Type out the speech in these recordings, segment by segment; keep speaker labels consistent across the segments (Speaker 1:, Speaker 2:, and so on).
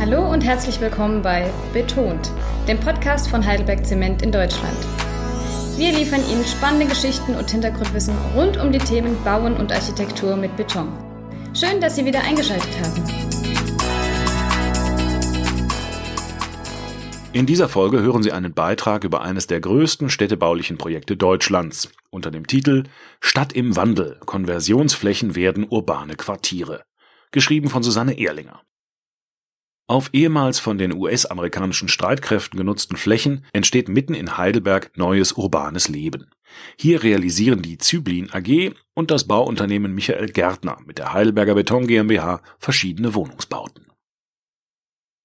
Speaker 1: Hallo und herzlich willkommen bei Betont, dem Podcast von Heidelberg Zement in Deutschland. Wir liefern Ihnen spannende Geschichten und Hintergrundwissen rund um die Themen Bauen und Architektur mit Beton. Schön, dass Sie wieder eingeschaltet haben.
Speaker 2: In dieser Folge hören Sie einen Beitrag über eines der größten städtebaulichen Projekte Deutschlands unter dem Titel Stadt im Wandel. Konversionsflächen werden urbane Quartiere. Geschrieben von Susanne Ehrlinger. Auf ehemals von den US-amerikanischen Streitkräften genutzten Flächen entsteht mitten in Heidelberg neues urbanes Leben. Hier realisieren die Zyblin AG und das Bauunternehmen Michael Gärtner mit der Heidelberger Beton GmbH verschiedene Wohnungsbauten.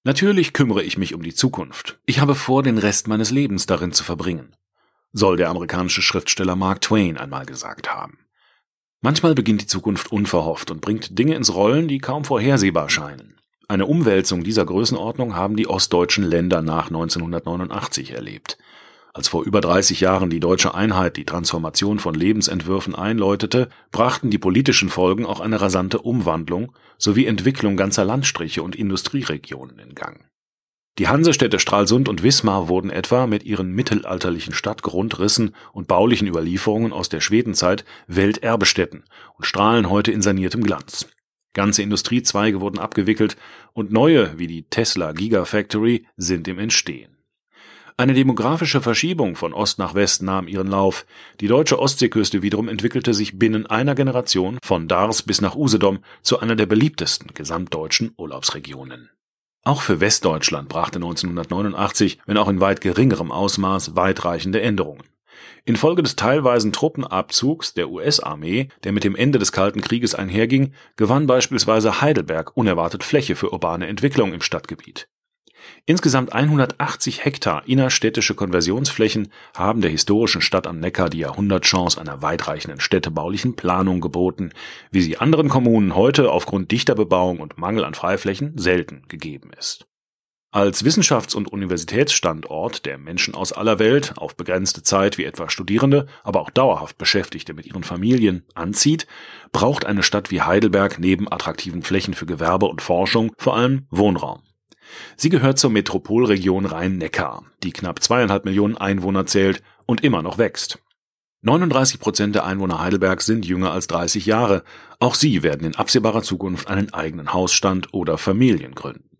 Speaker 2: Natürlich kümmere ich mich um die Zukunft. Ich habe vor, den Rest meines Lebens darin zu verbringen, soll der amerikanische Schriftsteller Mark Twain einmal gesagt haben. Manchmal beginnt die Zukunft unverhofft und bringt Dinge ins Rollen, die kaum vorhersehbar scheinen. Eine Umwälzung dieser Größenordnung haben die ostdeutschen Länder nach 1989 erlebt. Als vor über 30 Jahren die deutsche Einheit die Transformation von Lebensentwürfen einläutete, brachten die politischen Folgen auch eine rasante Umwandlung sowie Entwicklung ganzer Landstriche und Industrieregionen in Gang. Die Hansestädte Stralsund und Wismar wurden etwa mit ihren mittelalterlichen Stadtgrundrissen und baulichen Überlieferungen aus der Schwedenzeit Welterbestätten und strahlen heute in saniertem Glanz. Ganze Industriezweige wurden abgewickelt und neue, wie die Tesla Gigafactory, sind im Entstehen. Eine demografische Verschiebung von Ost nach West nahm ihren Lauf. Die deutsche Ostseeküste wiederum entwickelte sich binnen einer Generation von Dars bis nach Usedom zu einer der beliebtesten gesamtdeutschen Urlaubsregionen. Auch für Westdeutschland brachte 1989, wenn auch in weit geringerem Ausmaß, weitreichende Änderungen. Infolge des teilweisen Truppenabzugs der US-Armee, der mit dem Ende des Kalten Krieges einherging, gewann beispielsweise Heidelberg unerwartet Fläche für urbane Entwicklung im Stadtgebiet. Insgesamt 180 Hektar innerstädtische Konversionsflächen haben der historischen Stadt am Neckar die Jahrhundertchance einer weitreichenden städtebaulichen Planung geboten, wie sie anderen Kommunen heute aufgrund dichter Bebauung und Mangel an Freiflächen selten gegeben ist als Wissenschafts- und Universitätsstandort, der Menschen aus aller Welt auf begrenzte Zeit wie etwa Studierende, aber auch dauerhaft Beschäftigte mit ihren Familien anzieht, braucht eine Stadt wie Heidelberg neben attraktiven Flächen für Gewerbe und Forschung vor allem Wohnraum. Sie gehört zur Metropolregion Rhein-Neckar, die knapp zweieinhalb Millionen Einwohner zählt und immer noch wächst. 39 Prozent der Einwohner Heidelbergs sind jünger als 30 Jahre. Auch sie werden in absehbarer Zukunft einen eigenen Hausstand oder Familien gründen.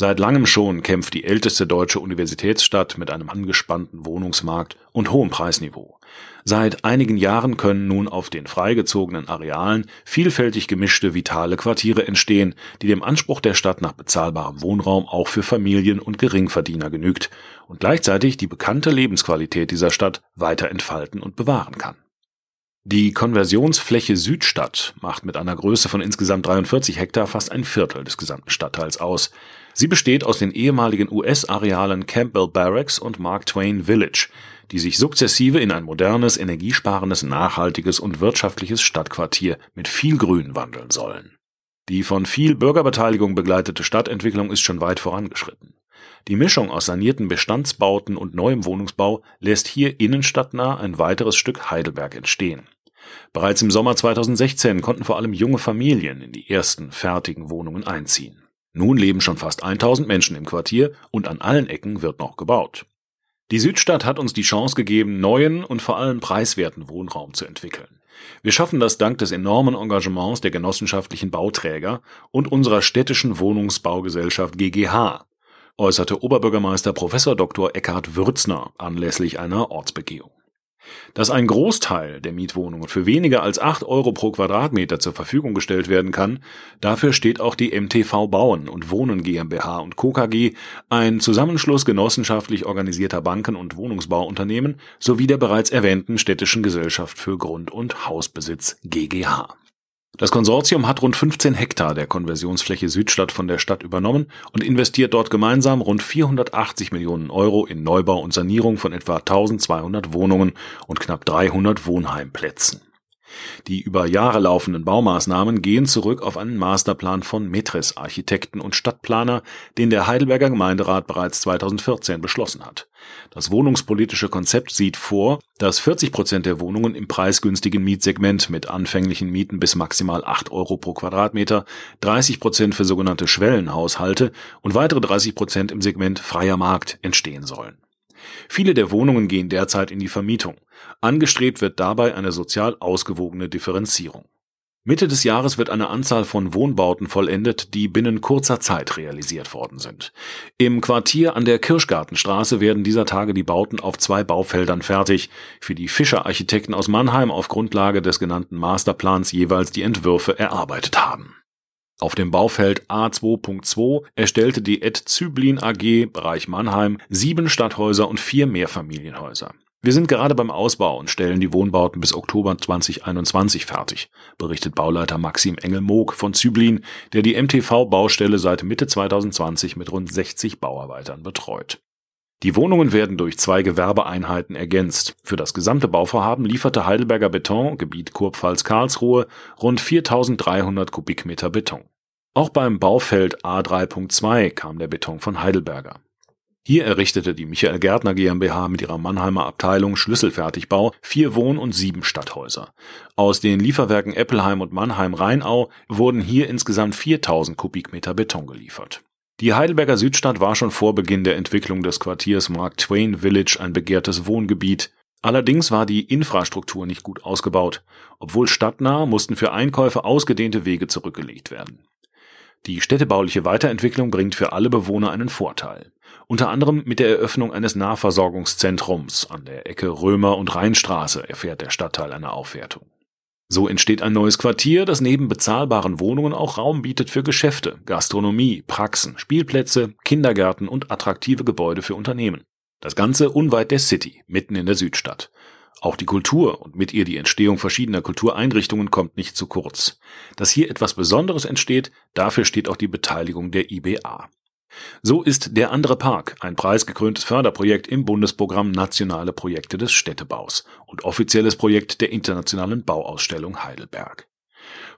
Speaker 2: Seit langem schon kämpft die älteste deutsche Universitätsstadt mit einem angespannten Wohnungsmarkt und hohem Preisniveau. Seit einigen Jahren können nun auf den freigezogenen Arealen vielfältig gemischte vitale Quartiere entstehen, die dem Anspruch der Stadt nach bezahlbarem Wohnraum auch für Familien und Geringverdiener genügt und gleichzeitig die bekannte Lebensqualität dieser Stadt weiter entfalten und bewahren kann. Die Konversionsfläche Südstadt macht mit einer Größe von insgesamt 43 Hektar fast ein Viertel des gesamten Stadtteils aus. Sie besteht aus den ehemaligen US-Arealen Campbell Barracks und Mark Twain Village, die sich sukzessive in ein modernes, energiesparendes, nachhaltiges und wirtschaftliches Stadtquartier mit viel Grün wandeln sollen. Die von viel Bürgerbeteiligung begleitete Stadtentwicklung ist schon weit vorangeschritten. Die Mischung aus sanierten Bestandsbauten und neuem Wohnungsbau lässt hier innenstadtnah ein weiteres Stück Heidelberg entstehen. Bereits im Sommer 2016 konnten vor allem junge Familien in die ersten fertigen Wohnungen einziehen. Nun leben schon fast 1000 Menschen im Quartier und an allen Ecken wird noch gebaut. Die Südstadt hat uns die Chance gegeben, neuen und vor allem preiswerten Wohnraum zu entwickeln. Wir schaffen das dank des enormen Engagements der genossenschaftlichen Bauträger und unserer städtischen Wohnungsbaugesellschaft GGH, äußerte Oberbürgermeister Prof. Dr. Eckhard Würzner anlässlich einer Ortsbegehung. Dass ein Großteil der Mietwohnungen für weniger als 8 Euro pro Quadratmeter zur Verfügung gestellt werden kann, dafür steht auch die MTV Bauen und Wohnen GmbH und Co. KG, ein Zusammenschluss genossenschaftlich organisierter Banken und Wohnungsbauunternehmen sowie der bereits erwähnten Städtischen Gesellschaft für Grund- und Hausbesitz GGH. Das Konsortium hat rund 15 Hektar der Konversionsfläche Südstadt von der Stadt übernommen und investiert dort gemeinsam rund 480 Millionen Euro in Neubau und Sanierung von etwa 1200 Wohnungen und knapp 300 Wohnheimplätzen. Die über Jahre laufenden Baumaßnahmen gehen zurück auf einen Masterplan von Metres Architekten und Stadtplaner, den der Heidelberger Gemeinderat bereits 2014 beschlossen hat. Das wohnungspolitische Konzept sieht vor, dass 40 Prozent der Wohnungen im preisgünstigen Mietsegment mit anfänglichen Mieten bis maximal 8 Euro pro Quadratmeter, 30 Prozent für sogenannte Schwellenhaushalte und weitere 30 Prozent im Segment freier Markt entstehen sollen. Viele der Wohnungen gehen derzeit in die Vermietung. Angestrebt wird dabei eine sozial ausgewogene Differenzierung. Mitte des Jahres wird eine Anzahl von Wohnbauten vollendet, die binnen kurzer Zeit realisiert worden sind. Im Quartier an der Kirschgartenstraße werden dieser Tage die Bauten auf zwei Baufeldern fertig, für die Fischer Architekten aus Mannheim auf Grundlage des genannten Masterplans jeweils die Entwürfe erarbeitet haben. Auf dem Baufeld A2.2 erstellte die Ed Züblin AG Bereich Mannheim sieben Stadthäuser und vier Mehrfamilienhäuser. Wir sind gerade beim Ausbau und stellen die Wohnbauten bis Oktober 2021 fertig, berichtet Bauleiter Maxim Engel-Moog von Züblin, der die MTV-Baustelle seit Mitte 2020 mit rund 60 Bauarbeitern betreut. Die Wohnungen werden durch zwei Gewerbeeinheiten ergänzt. Für das gesamte Bauvorhaben lieferte Heidelberger Beton, Gebiet Kurpfalz-Karlsruhe, rund 4300 Kubikmeter Beton. Auch beim Baufeld A3.2 kam der Beton von Heidelberger. Hier errichtete die Michael Gärtner GmbH mit ihrer Mannheimer Abteilung Schlüsselfertigbau vier Wohn- und sieben Stadthäuser. Aus den Lieferwerken Eppelheim und Mannheim-Rheinau wurden hier insgesamt 4000 Kubikmeter Beton geliefert. Die Heidelberger Südstadt war schon vor Beginn der Entwicklung des Quartiers Mark Twain Village ein begehrtes Wohngebiet. Allerdings war die Infrastruktur nicht gut ausgebaut. Obwohl stadtnah, mussten für Einkäufe ausgedehnte Wege zurückgelegt werden. Die städtebauliche Weiterentwicklung bringt für alle Bewohner einen Vorteil. Unter anderem mit der Eröffnung eines Nahversorgungszentrums an der Ecke Römer- und Rheinstraße erfährt der Stadtteil eine Aufwertung. So entsteht ein neues Quartier, das neben bezahlbaren Wohnungen auch Raum bietet für Geschäfte, Gastronomie, Praxen, Spielplätze, Kindergärten und attraktive Gebäude für Unternehmen. Das Ganze unweit der City, mitten in der Südstadt. Auch die Kultur und mit ihr die Entstehung verschiedener Kultureinrichtungen kommt nicht zu kurz. Dass hier etwas Besonderes entsteht, dafür steht auch die Beteiligung der IBA. So ist Der andere Park ein preisgekröntes Förderprojekt im Bundesprogramm Nationale Projekte des Städtebaus und offizielles Projekt der Internationalen Bauausstellung Heidelberg.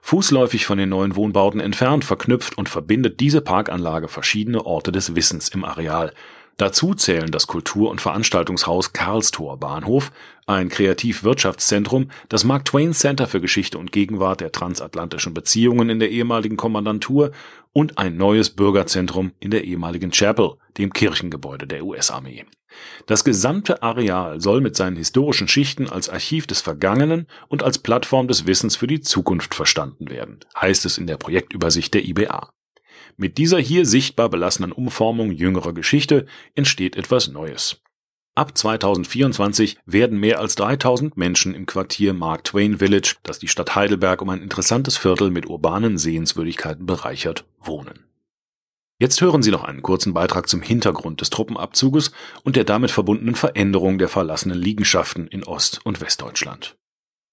Speaker 2: Fußläufig von den neuen Wohnbauten entfernt verknüpft und verbindet diese Parkanlage verschiedene Orte des Wissens im Areal, Dazu zählen das Kultur- und Veranstaltungshaus Karlstor Bahnhof, ein Kreativ-Wirtschaftszentrum, das Mark Twain Center für Geschichte und Gegenwart der transatlantischen Beziehungen in der ehemaligen Kommandantur und ein neues Bürgerzentrum in der ehemaligen Chapel, dem Kirchengebäude der US-Armee. Das gesamte Areal soll mit seinen historischen Schichten als Archiv des Vergangenen und als Plattform des Wissens für die Zukunft verstanden werden, heißt es in der Projektübersicht der IBA. Mit dieser hier sichtbar belassenen Umformung jüngerer Geschichte entsteht etwas Neues. Ab 2024 werden mehr als 3000 Menschen im Quartier Mark Twain Village, das die Stadt Heidelberg um ein interessantes Viertel mit urbanen Sehenswürdigkeiten bereichert, wohnen. Jetzt hören Sie noch einen kurzen Beitrag zum Hintergrund des Truppenabzuges und der damit verbundenen Veränderung der verlassenen Liegenschaften in Ost- und Westdeutschland.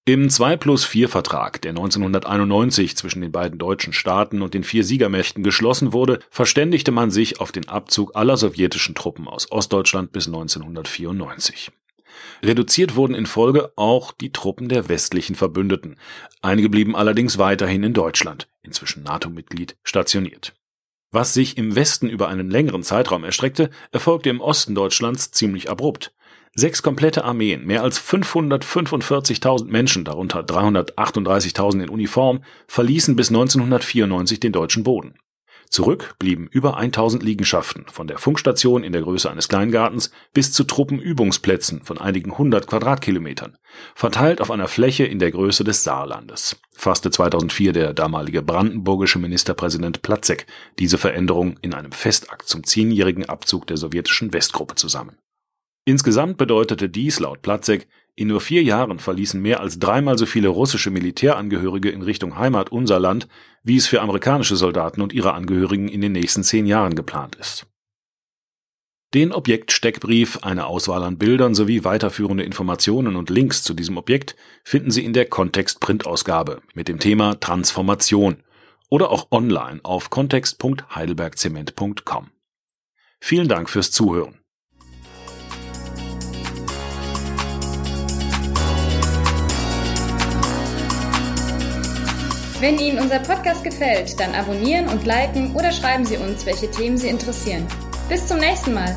Speaker 2: Im 2 plus 4 Vertrag, der 1991 zwischen den beiden deutschen Staaten und den vier Siegermächten geschlossen wurde, verständigte man sich auf den Abzug aller sowjetischen Truppen aus Ostdeutschland bis 1994. Reduziert wurden in Folge auch die Truppen der westlichen Verbündeten. Einige blieben allerdings weiterhin in Deutschland, inzwischen NATO-Mitglied, stationiert. Was sich im Westen über einen längeren Zeitraum erstreckte, erfolgte im Osten Deutschlands ziemlich abrupt. Sechs komplette Armeen, mehr als 545.000 Menschen, darunter 338.000 in Uniform, verließen bis 1994 den deutschen Boden. Zurück blieben über 1000 Liegenschaften, von der Funkstation in der Größe eines Kleingartens bis zu Truppenübungsplätzen von einigen hundert Quadratkilometern, verteilt auf einer Fläche in der Größe des Saarlandes. Fasste 2004 der damalige brandenburgische Ministerpräsident Platzek diese Veränderung in einem Festakt zum zehnjährigen Abzug der sowjetischen Westgruppe zusammen. Insgesamt bedeutete dies laut Platzek, in nur vier Jahren verließen mehr als dreimal so viele russische Militärangehörige in Richtung Heimat unser Land, wie es für amerikanische Soldaten und ihre Angehörigen in den nächsten zehn Jahren geplant ist. Den Objektsteckbrief, eine Auswahl an Bildern sowie weiterführende Informationen und Links zu diesem Objekt finden Sie in der Kontext-Printausgabe mit dem Thema Transformation oder auch online auf kontext.heidelbergzement.com. Vielen Dank fürs Zuhören.
Speaker 1: Wenn Ihnen unser Podcast gefällt, dann abonnieren und liken oder schreiben Sie uns, welche Themen Sie interessieren. Bis zum nächsten Mal.